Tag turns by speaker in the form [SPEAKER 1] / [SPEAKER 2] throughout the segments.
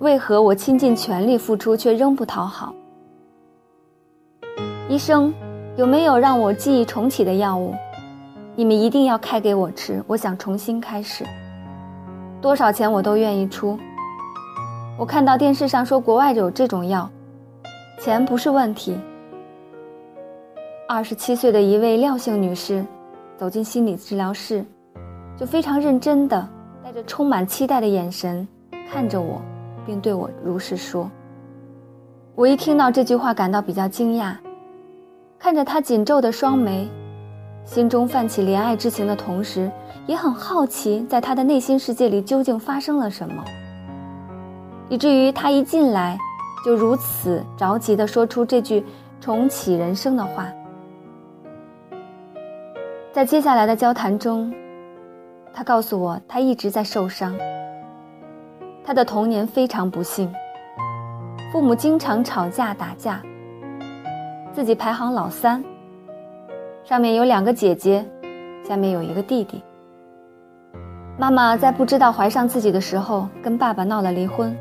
[SPEAKER 1] 为何我倾尽全力付出却仍不讨好？医生，有没有让我记忆重启的药物？你们一定要开给我吃，我想重新开始。多少钱我都愿意出。我看到电视上说国外有这种药，钱不是问题。二十七岁的一位廖姓女士走进心理治疗室，就非常认真的带着充满期待的眼神看着我，并对我如是说。我一听到这句话，感到比较惊讶，看着他紧皱的双眉，心中泛起怜爱之情的同时，也很好奇，在他的内心世界里究竟发生了什么，以至于他一进来就如此着急地说出这句重启人生的话。在接下来的交谈中，他告诉我，他一直在受伤。他的童年非常不幸，父母经常吵架打架，自己排行老三，上面有两个姐姐，下面有一个弟弟。妈妈在不知道怀上自己的时候，跟爸爸闹了离婚。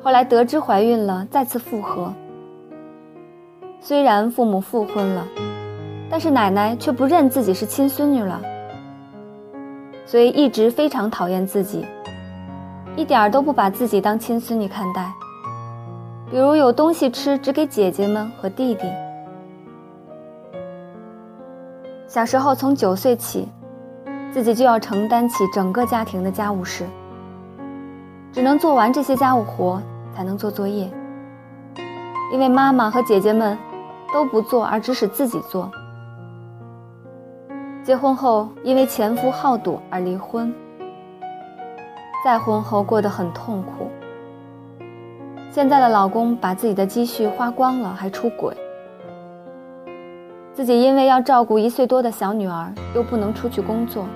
[SPEAKER 1] 后来得知怀孕了，再次复合。虽然父母复婚了。但是奶奶却不认自己是亲孙女了，所以一直非常讨厌自己，一点儿都不把自己当亲孙女看待。比如有东西吃只给姐姐们和弟弟。小时候从九岁起，自己就要承担起整个家庭的家务事，只能做完这些家务活才能做作业，因为妈妈和姐姐们都不做，而只使自己做。结婚后，因为前夫好赌而离婚。再婚后过得很痛苦。现在的老公把自己的积蓄花光了，还出轨。自己因为要照顾一岁多的小女儿，又不能出去工作，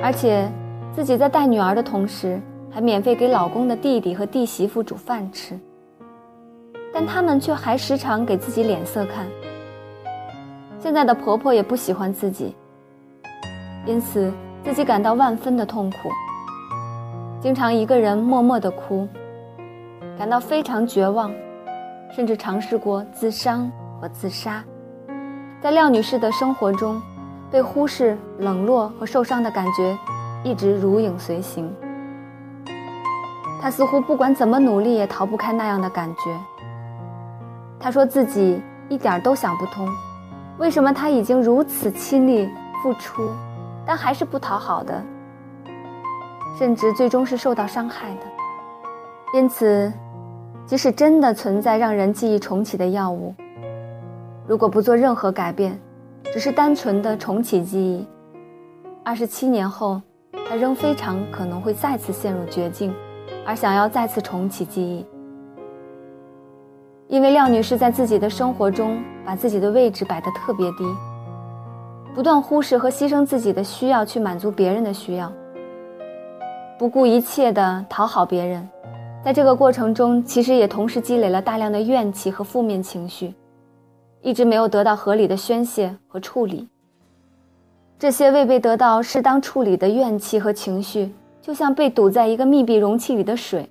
[SPEAKER 1] 而且自己在带女儿的同时，还免费给老公的弟弟和弟媳妇煮饭吃。但他们却还时常给自己脸色看。现在的婆婆也不喜欢自己，因此自己感到万分的痛苦，经常一个人默默的哭，感到非常绝望，甚至尝试过自伤和自杀。在廖女士的生活中，被忽视、冷落和受伤的感觉一直如影随形。她似乎不管怎么努力也逃不开那样的感觉。她说自己一点都想不通。为什么她已经如此亲力付出，但还是不讨好的，甚至最终是受到伤害的？因此，即使真的存在让人记忆重启的药物，如果不做任何改变，只是单纯的重启记忆，二十七年后，他仍非常可能会再次陷入绝境，而想要再次重启记忆。因为廖女士在自己的生活中把自己的位置摆得特别低，不断忽视和牺牲自己的需要去满足别人的需要，不顾一切地讨好别人，在这个过程中，其实也同时积累了大量的怨气和负面情绪，一直没有得到合理的宣泄和处理。这些未被得到适当处理的怨气和情绪，就像被堵在一个密闭容器里的水，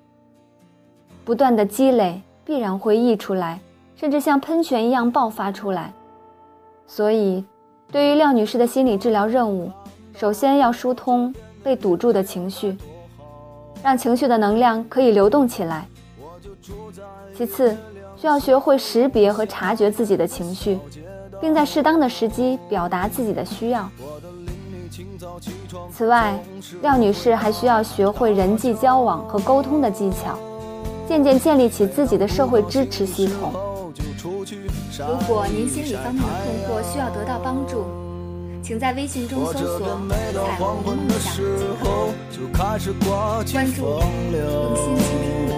[SPEAKER 1] 不断的积累。必然会溢出来，甚至像喷泉一样爆发出来。所以，对于廖女士的心理治疗任务，首先要疏通被堵住的情绪，让情绪的能量可以流动起来。其次，需要学会识别和察觉自己的情绪，并在适当的时机表达自己的需要。此外，廖女士还需要学会人际交往和沟通的技巧。渐渐建立起自己的社会支持系统。如果您心理方面的困惑需要得到帮助，请在微信中搜索“彩虹梦想”即可。关注，用心倾听你，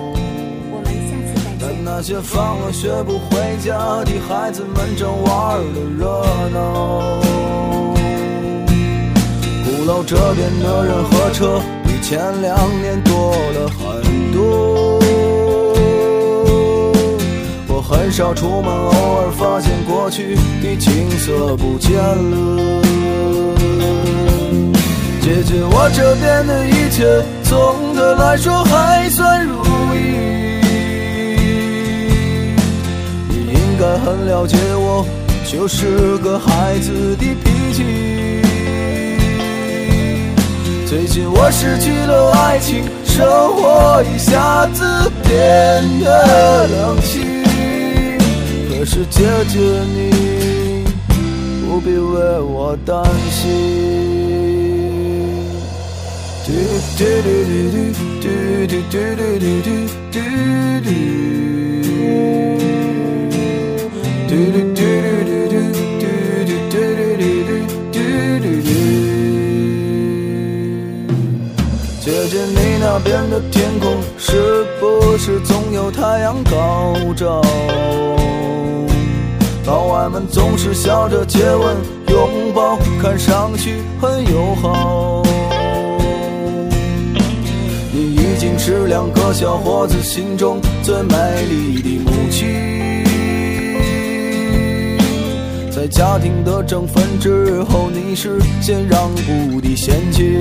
[SPEAKER 1] 我们下次再见。那些放了学不回家的孩子们正玩的热闹，鼓楼这边的人和车比前两年多了很多。很少出门，偶尔发现过去的景色不见了。
[SPEAKER 2] 解决我这边的一切，总的来说还算如意。你应该很了解我，就是个孩子的脾气。最近我失去了爱情，生活一下子变得冷清。可是姐姐你不必为我担心。嘟嘟嘟嘟嘟嘟嘟嘟嘟嘟嘟嘟。嘟嘟嘟嘟嘟嘟嘟嘟嘟嘟嘟嘟嘟。姐姐，你那边的天空是不是总有太阳高照？老外们总是笑着接吻、拥抱，看上去很友好。你已经是两个小伙子心中最美丽的母亲，在家庭的争分之后，你是先让步的先妻。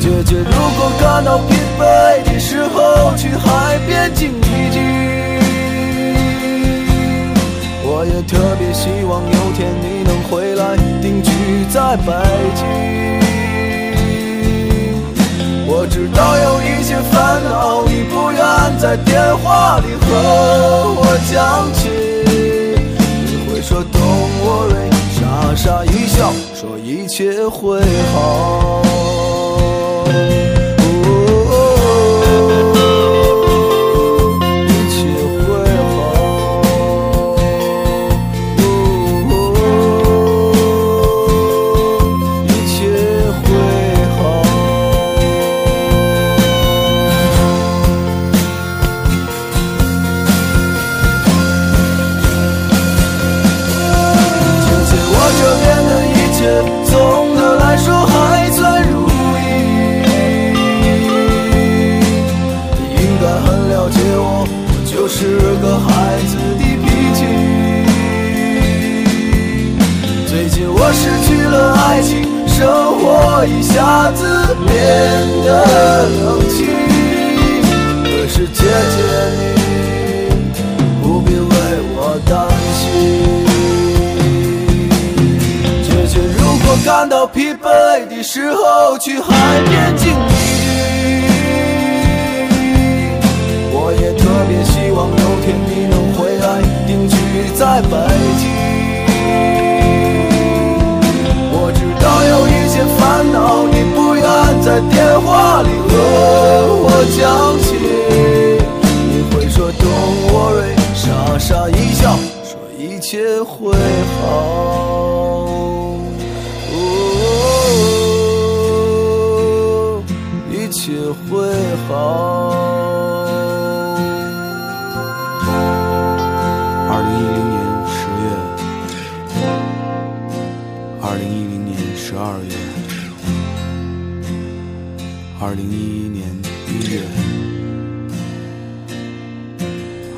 [SPEAKER 2] 姐姐，如果感到疲惫的时候，去海边静一静。在北京。我知道有一些烦恼，你不愿在电话里和我讲起。你会说 Don't worry，傻傻一笑，说一切会好。生活一下子变得冷清。可是姐姐你不必为我担心。姐姐，如果感到疲惫的时候，去海边静一静。我也特别希望有天你能回来定居在北在电话里和我讲起。你会说 Don't worry，傻傻一笑，说一切会好。哦，一切会好。
[SPEAKER 3] 二零一一年一月，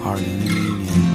[SPEAKER 3] 二零一一年二月。